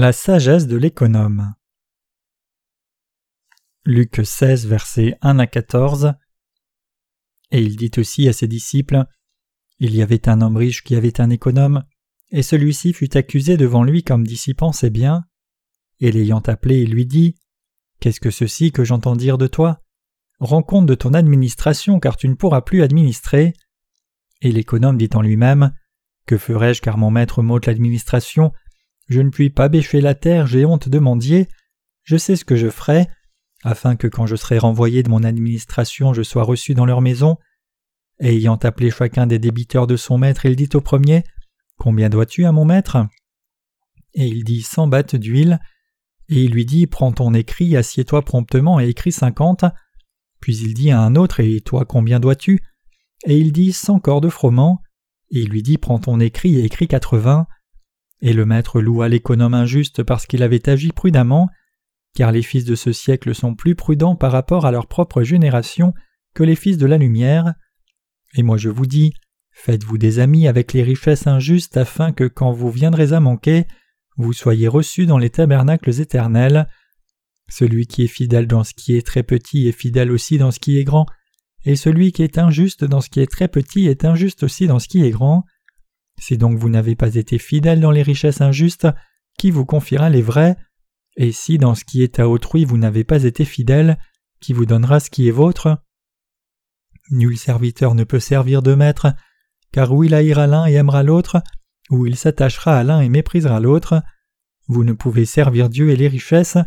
La sagesse de l'économe. Luc 16, versets 1 à 14. Et il dit aussi à ses disciples Il y avait un homme riche qui avait un économe, et celui-ci fut accusé devant lui comme dissipant ses biens. Et l'ayant appelé, il lui dit Qu'est-ce que ceci que j'entends dire de toi? Rends compte de ton administration, car tu ne pourras plus administrer. Et l'économe dit en lui-même Que ferai-je, car mon maître m'ôte l'administration je ne puis pas bêcher la terre, j'ai honte de mendier. Je sais ce que je ferai, afin que quand je serai renvoyé de mon administration, je sois reçu dans leur maison. Et ayant appelé chacun des débiteurs de son maître, il dit au premier Combien dois-tu à mon maître? Et il dit Cent battes d'huile. Et il lui dit Prends ton écrit, assieds-toi promptement et écris cinquante. Puis il dit à un autre Et toi combien dois-tu? Et il dit Cent corps de froment. Et il lui dit Prends ton écrit et écris quatre-vingts. Et le maître loua l'économe injuste parce qu'il avait agi prudemment, car les fils de ce siècle sont plus prudents par rapport à leur propre génération que les fils de la lumière. Et moi je vous dis, faites-vous des amis avec les richesses injustes afin que quand vous viendrez à manquer, vous soyez reçus dans les tabernacles éternels. Celui qui est fidèle dans ce qui est très petit est fidèle aussi dans ce qui est grand, et celui qui est injuste dans ce qui est très petit est injuste aussi dans ce qui est grand. Si donc vous n'avez pas été fidèle dans les richesses injustes, qui vous confiera les vraies Et si dans ce qui est à autrui vous n'avez pas été fidèle, qui vous donnera ce qui est vôtre? Nul serviteur ne peut servir de maître, car ou il haïra l'un et aimera l'autre, ou il s'attachera à l'un et méprisera l'autre. Vous ne pouvez servir Dieu et les richesses.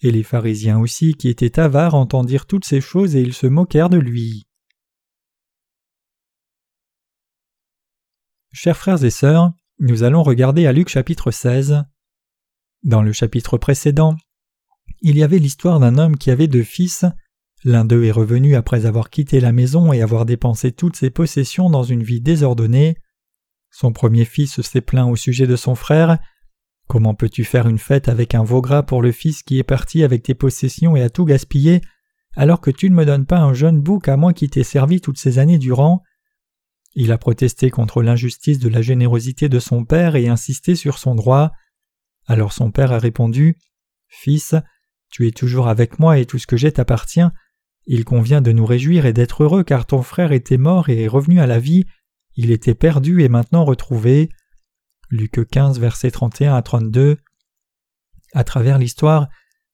Et les pharisiens aussi, qui étaient avares, entendirent toutes ces choses et ils se moquèrent de lui. Chers frères et sœurs, nous allons regarder à Luc chapitre 16. Dans le chapitre précédent, il y avait l'histoire d'un homme qui avait deux fils. L'un d'eux est revenu après avoir quitté la maison et avoir dépensé toutes ses possessions dans une vie désordonnée. Son premier fils s'est plaint au sujet de son frère. Comment peux-tu faire une fête avec un veau gras pour le fils qui est parti avec tes possessions et a tout gaspillé, alors que tu ne me donnes pas un jeune bouc à moi qui t'ai servi toutes ces années durant? Il a protesté contre l'injustice de la générosité de son père et insisté sur son droit. Alors son père a répondu Fils, tu es toujours avec moi et tout ce que j'ai t'appartient. Il convient de nous réjouir et d'être heureux car ton frère était mort et est revenu à la vie. Il était perdu et maintenant retrouvé. Luc 15, versets 31 à 32. À travers l'histoire,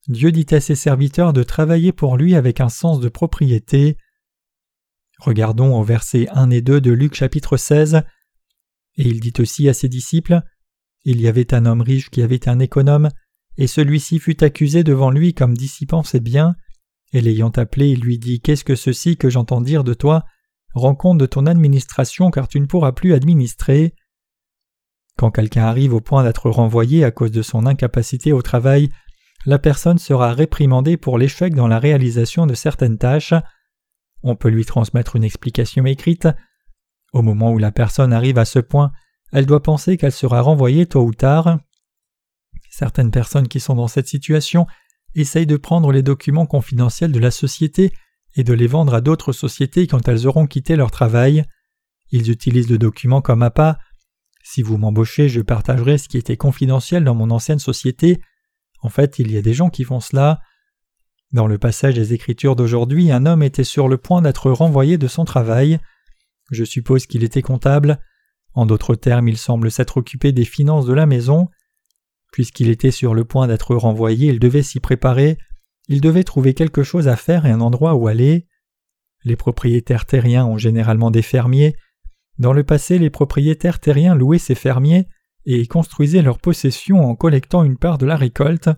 Dieu dit à ses serviteurs de travailler pour lui avec un sens de propriété. Regardons au verset 1 et 2 de Luc chapitre 16. Et il dit aussi à ses disciples Il y avait un homme riche qui avait un économe, et celui-ci fut accusé devant lui comme dissipant ses biens. Et l'ayant appelé, il lui dit Qu'est-ce que ceci que j'entends dire de toi? Rends compte de ton administration, car tu ne pourras plus administrer. Quand quelqu'un arrive au point d'être renvoyé à cause de son incapacité au travail, la personne sera réprimandée pour l'échec dans la réalisation de certaines tâches. On peut lui transmettre une explication écrite. Au moment où la personne arrive à ce point, elle doit penser qu'elle sera renvoyée tôt ou tard. Certaines personnes qui sont dans cette situation essayent de prendre les documents confidentiels de la société et de les vendre à d'autres sociétés quand elles auront quitté leur travail. Ils utilisent le document comme appât. Si vous m'embauchez, je partagerai ce qui était confidentiel dans mon ancienne société. En fait, il y a des gens qui font cela. Dans le passage des Écritures d'aujourd'hui, un homme était sur le point d'être renvoyé de son travail. Je suppose qu'il était comptable. En d'autres termes, il semble s'être occupé des finances de la maison. Puisqu'il était sur le point d'être renvoyé, il devait s'y préparer, il devait trouver quelque chose à faire et un endroit où aller. Les propriétaires terriens ont généralement des fermiers. Dans le passé, les propriétaires terriens louaient ces fermiers et construisaient leurs possessions en collectant une part de la récolte,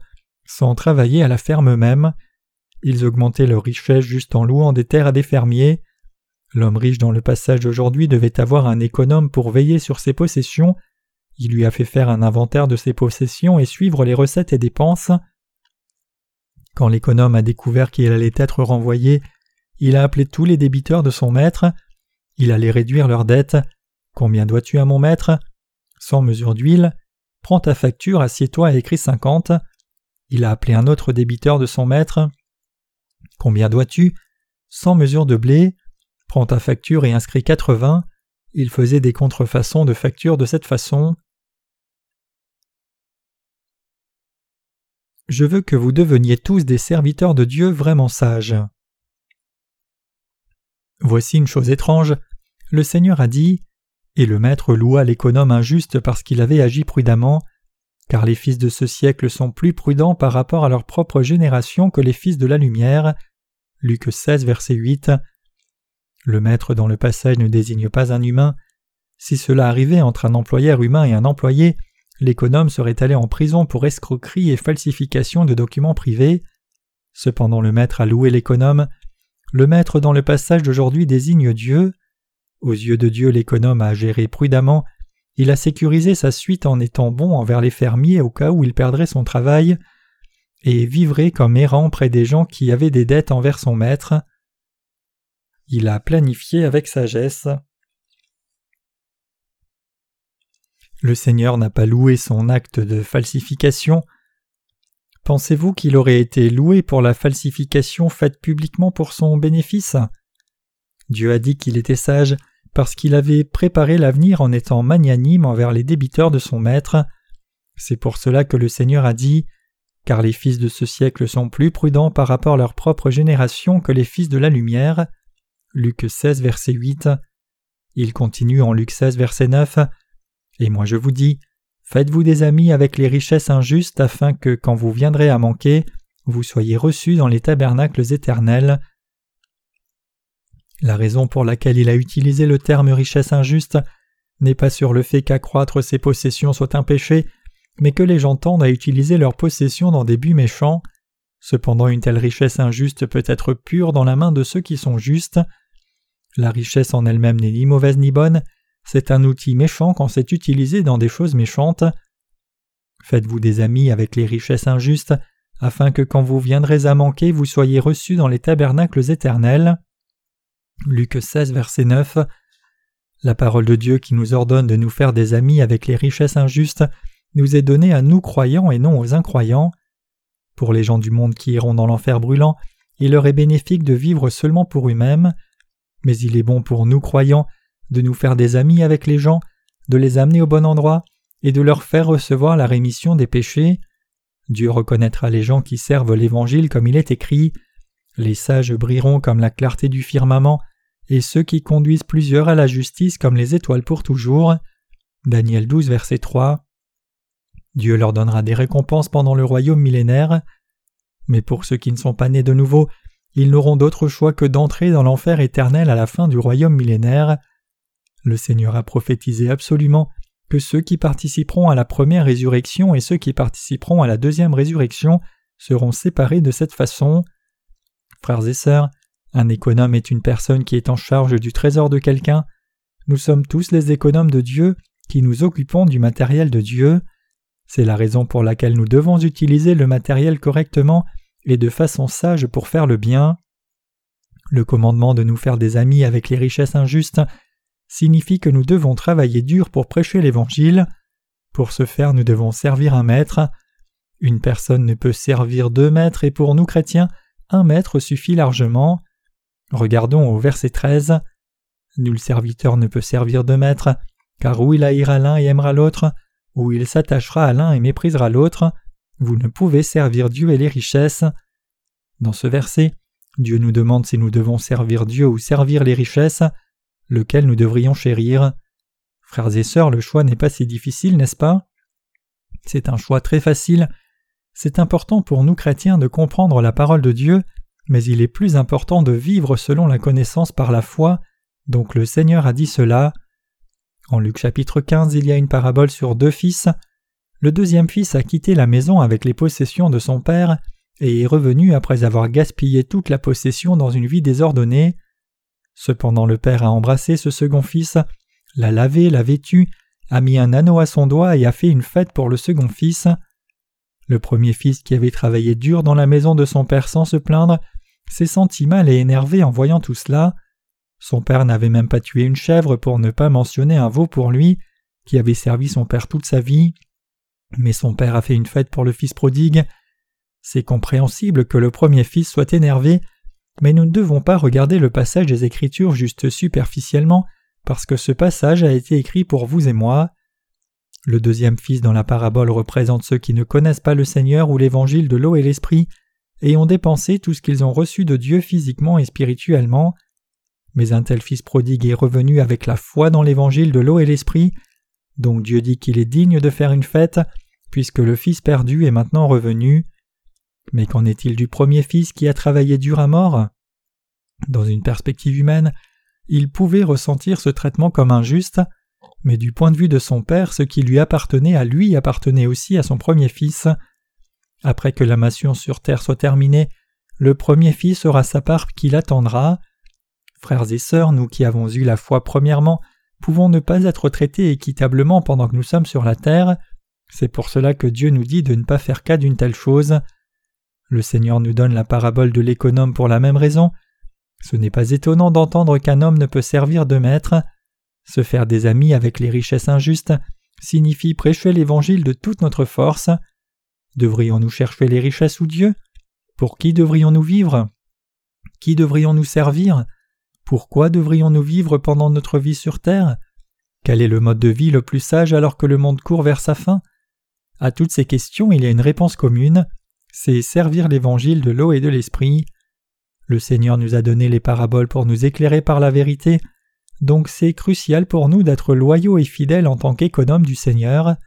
sans travailler à la ferme même. Ils augmentaient leur richesse juste en louant des terres à des fermiers. L'homme riche dans le passage d'aujourd'hui devait avoir un économe pour veiller sur ses possessions. Il lui a fait faire un inventaire de ses possessions et suivre les recettes et dépenses. Quand l'économe a découvert qu'il allait être renvoyé, il a appelé tous les débiteurs de son maître. Il allait réduire leurs dettes. Combien dois-tu à mon maître? Sans mesure d'huile. Prends ta facture, assieds-toi et écris cinquante. Il a appelé un autre débiteur de son maître. Combien dois-tu? Cent mesures de blé. Prends ta facture et inscris quatre-vingts. Il faisait des contrefaçons de factures de cette façon. Je veux que vous deveniez tous des serviteurs de Dieu vraiment sages. Voici une chose étrange. Le Seigneur a dit Et le maître loua l'économe injuste parce qu'il avait agi prudemment, car les fils de ce siècle sont plus prudents par rapport à leur propre génération que les fils de la lumière. Luc 16, verset 8. Le maître dans le passage ne désigne pas un humain. Si cela arrivait entre un employeur humain et un employé, l'économe serait allé en prison pour escroquerie et falsification de documents privés. Cependant le maître a loué l'économe. Le maître dans le passage d'aujourd'hui désigne Dieu. Aux yeux de Dieu l'économe a géré prudemment, il a sécurisé sa suite en étant bon envers les fermiers au cas où il perdrait son travail, et vivrait comme errant près des gens qui avaient des dettes envers son maître. Il a planifié avec sagesse. Le Seigneur n'a pas loué son acte de falsification. Pensez-vous qu'il aurait été loué pour la falsification faite publiquement pour son bénéfice? Dieu a dit qu'il était sage parce qu'il avait préparé l'avenir en étant magnanime envers les débiteurs de son maître. C'est pour cela que le Seigneur a dit Car les fils de ce siècle sont plus prudents par rapport à leur propre génération que les fils de la lumière. Luc 16, verset 8. Il continue en Luc 16, verset 9. Et moi je vous dis, faites-vous des amis avec les richesses injustes afin que, quand vous viendrez à manquer, vous soyez reçus dans les tabernacles éternels. La raison pour laquelle il a utilisé le terme richesse injuste n'est pas sur le fait qu'accroître ses possessions soit un péché, mais que les gens tendent à utiliser leurs possessions dans des buts méchants. Cependant une telle richesse injuste peut être pure dans la main de ceux qui sont justes. La richesse en elle-même n'est ni mauvaise ni bonne, c'est un outil méchant quand c'est utilisé dans des choses méchantes. Faites-vous des amis avec les richesses injustes, afin que quand vous viendrez à manquer, vous soyez reçus dans les tabernacles éternels. Luc 16, verset 9. La parole de Dieu qui nous ordonne de nous faire des amis avec les richesses injustes nous est donnée à nous croyants et non aux incroyants. Pour les gens du monde qui iront dans l'enfer brûlant, il leur est bénéfique de vivre seulement pour eux-mêmes, mais il est bon pour nous croyants de nous faire des amis avec les gens, de les amener au bon endroit et de leur faire recevoir la rémission des péchés. Dieu reconnaîtra les gens qui servent l'Évangile comme il est écrit. Les sages brilleront comme la clarté du firmament, et ceux qui conduisent plusieurs à la justice comme les étoiles pour toujours. Daniel 12, verset 3. Dieu leur donnera des récompenses pendant le royaume millénaire. Mais pour ceux qui ne sont pas nés de nouveau, ils n'auront d'autre choix que d'entrer dans l'enfer éternel à la fin du royaume millénaire. Le Seigneur a prophétisé absolument que ceux qui participeront à la première résurrection et ceux qui participeront à la deuxième résurrection seront séparés de cette façon. Frères et sœurs, un économe est une personne qui est en charge du trésor de quelqu'un. Nous sommes tous les économes de Dieu qui nous occupons du matériel de Dieu. C'est la raison pour laquelle nous devons utiliser le matériel correctement et de façon sage pour faire le bien. Le commandement de nous faire des amis avec les richesses injustes signifie que nous devons travailler dur pour prêcher l'Évangile. Pour ce faire, nous devons servir un maître. Une personne ne peut servir deux maîtres et pour nous chrétiens, un maître suffit largement. Regardons au verset 13. Nul serviteur ne peut servir deux maîtres, car ou il haïra l'un et aimera l'autre, ou il s'attachera à l'un et méprisera l'autre. Vous ne pouvez servir Dieu et les richesses. Dans ce verset, Dieu nous demande si nous devons servir Dieu ou servir les richesses lequel nous devrions chérir. Frères et sœurs, le choix n'est pas si difficile, n'est-ce pas? C'est un choix très facile. C'est important pour nous chrétiens de comprendre la parole de Dieu, mais il est plus important de vivre selon la connaissance par la foi, donc le Seigneur a dit cela. En Luc chapitre 15, il y a une parabole sur deux fils. Le deuxième fils a quitté la maison avec les possessions de son père et est revenu après avoir gaspillé toute la possession dans une vie désordonnée. Cependant le père a embrassé ce second fils, l'a lavé, l'a vêtu, a mis un anneau à son doigt et a fait une fête pour le second fils. Le premier fils qui avait travaillé dur dans la maison de son père sans se plaindre s'est senti mal et énervé en voyant tout cela. Son père n'avait même pas tué une chèvre pour ne pas mentionner un veau pour lui, qui avait servi son père toute sa vie. Mais son père a fait une fête pour le fils prodigue. C'est compréhensible que le premier fils soit énervé mais nous ne devons pas regarder le passage des Écritures juste superficiellement, parce que ce passage a été écrit pour vous et moi. Le deuxième fils dans la parabole représente ceux qui ne connaissent pas le Seigneur ou l'évangile de l'eau et l'esprit, et ont dépensé tout ce qu'ils ont reçu de Dieu physiquement et spirituellement. Mais un tel fils prodigue est revenu avec la foi dans l'évangile de l'eau et l'esprit, donc Dieu dit qu'il est digne de faire une fête, puisque le fils perdu est maintenant revenu. Mais qu'en est-il du premier fils qui a travaillé dur à mort? Dans une perspective humaine, il pouvait ressentir ce traitement comme injuste, mais du point de vue de son père, ce qui lui appartenait à lui appartenait aussi à son premier fils. Après que la mation sur terre soit terminée, le premier fils aura sa part qui l'attendra. Frères et sœurs, nous qui avons eu la foi premièrement, pouvons ne pas être traités équitablement pendant que nous sommes sur la terre. C'est pour cela que Dieu nous dit de ne pas faire cas d'une telle chose. Le Seigneur nous donne la parabole de l'économe pour la même raison. Ce n'est pas étonnant d'entendre qu'un homme ne peut servir de maître. Se faire des amis avec les richesses injustes signifie prêcher l'Évangile de toute notre force. Devrions-nous chercher les richesses ou Dieu? Pour qui devrions-nous vivre? Qui devrions-nous servir? Pourquoi devrions-nous vivre pendant notre vie sur terre? Quel est le mode de vie le plus sage alors que le monde court vers sa fin? À toutes ces questions, il y a une réponse commune c'est servir l'Évangile de l'eau et de l'Esprit. Le Seigneur nous a donné les paraboles pour nous éclairer par la vérité, donc c'est crucial pour nous d'être loyaux et fidèles en tant qu'économes du Seigneur.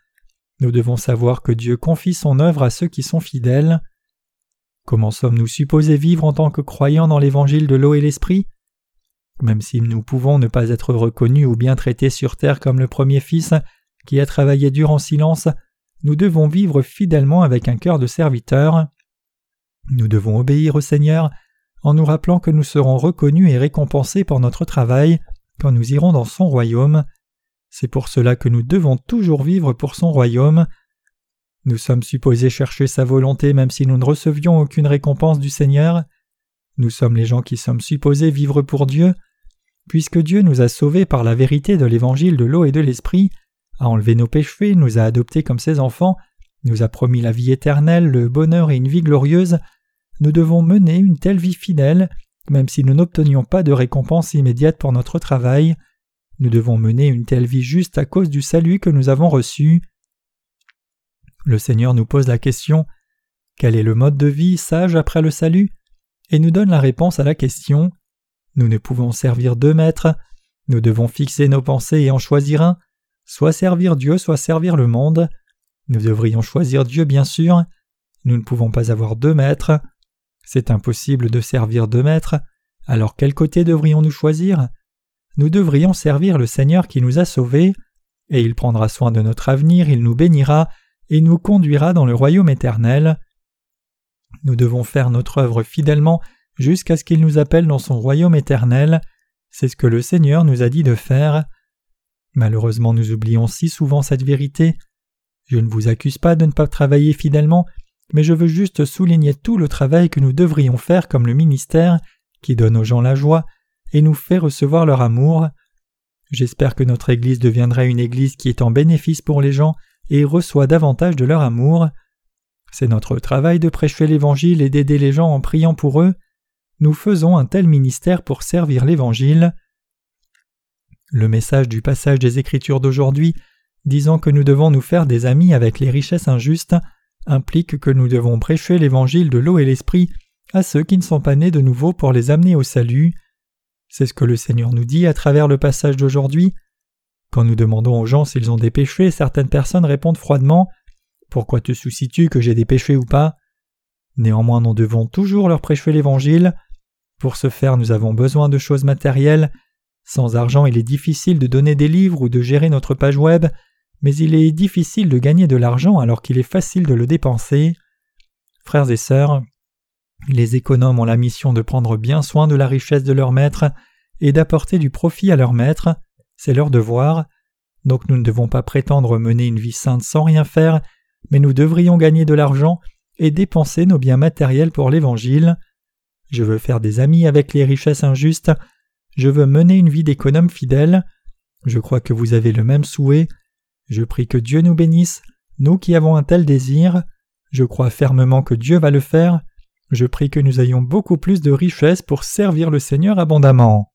Nous devons savoir que Dieu confie son œuvre à ceux qui sont fidèles. Comment sommes-nous supposés vivre en tant que croyants dans l'évangile de l'eau et l'esprit? Même si nous pouvons ne pas être reconnus ou bien traités sur terre comme le premier fils qui a travaillé dur en silence, nous devons vivre fidèlement avec un cœur de serviteur. Nous devons obéir au Seigneur en nous rappelant que nous serons reconnus et récompensés pour notre travail quand nous irons dans son royaume. C'est pour cela que nous devons toujours vivre pour son royaume. Nous sommes supposés chercher sa volonté même si nous ne recevions aucune récompense du Seigneur. Nous sommes les gens qui sommes supposés vivre pour Dieu. Puisque Dieu nous a sauvés par la vérité de l'évangile de l'eau et de l'esprit, a enlevé nos péchés, nous a adoptés comme ses enfants, nous a promis la vie éternelle, le bonheur et une vie glorieuse, nous devons mener une telle vie fidèle, même si nous n'obtenions pas de récompense immédiate pour notre travail, nous devons mener une telle vie juste à cause du salut que nous avons reçu. Le Seigneur nous pose la question Quel est le mode de vie sage après le salut? Et nous donne la réponse à la question. Nous ne pouvons servir deux maîtres, nous devons fixer nos pensées et en choisir un, soit servir Dieu, soit servir le monde. Nous devrions choisir Dieu, bien sûr. Nous ne pouvons pas avoir deux maîtres. C'est impossible de servir deux maîtres. Alors quel côté devrions-nous choisir? Nous devrions servir le Seigneur qui nous a sauvés, et il prendra soin de notre avenir, il nous bénira, et nous conduira dans le royaume éternel. Nous devons faire notre œuvre fidèlement jusqu'à ce qu'il nous appelle dans son royaume éternel. C'est ce que le Seigneur nous a dit de faire. Malheureusement nous oublions si souvent cette vérité. Je ne vous accuse pas de ne pas travailler fidèlement, mais je veux juste souligner tout le travail que nous devrions faire comme le ministère, qui donne aux gens la joie et nous fait recevoir leur amour. J'espère que notre Église deviendra une Église qui est en bénéfice pour les gens et reçoit davantage de leur amour. C'est notre travail de prêcher l'Évangile et d'aider les gens en priant pour eux. Nous faisons un tel ministère pour servir l'Évangile. Le message du passage des Écritures d'aujourd'hui, disant que nous devons nous faire des amis avec les richesses injustes, implique que nous devons prêcher l'Évangile de l'eau et l'Esprit à ceux qui ne sont pas nés de nouveau pour les amener au salut. C'est ce que le Seigneur nous dit à travers le passage d'aujourd'hui. Quand nous demandons aux gens s'ils ont des péchés, certaines personnes répondent froidement Pourquoi te soucies-tu que j'ai des péchés ou pas? Néanmoins, nous devons toujours leur prêcher l'Évangile. Pour ce faire, nous avons besoin de choses matérielles. Sans argent, il est difficile de donner des livres ou de gérer notre page web, mais il est difficile de gagner de l'argent alors qu'il est facile de le dépenser. Frères et sœurs, les économes ont la mission de prendre bien soin de la richesse de leur maître et d'apporter du profit à leur maître, c'est leur devoir. Donc nous ne devons pas prétendre mener une vie sainte sans rien faire, mais nous devrions gagner de l'argent et dépenser nos biens matériels pour l'Évangile. Je veux faire des amis avec les richesses injustes, je veux mener une vie d'économe fidèle. Je crois que vous avez le même souhait. Je prie que Dieu nous bénisse, nous qui avons un tel désir. Je crois fermement que Dieu va le faire. Je prie que nous ayons beaucoup plus de richesses pour servir le Seigneur abondamment.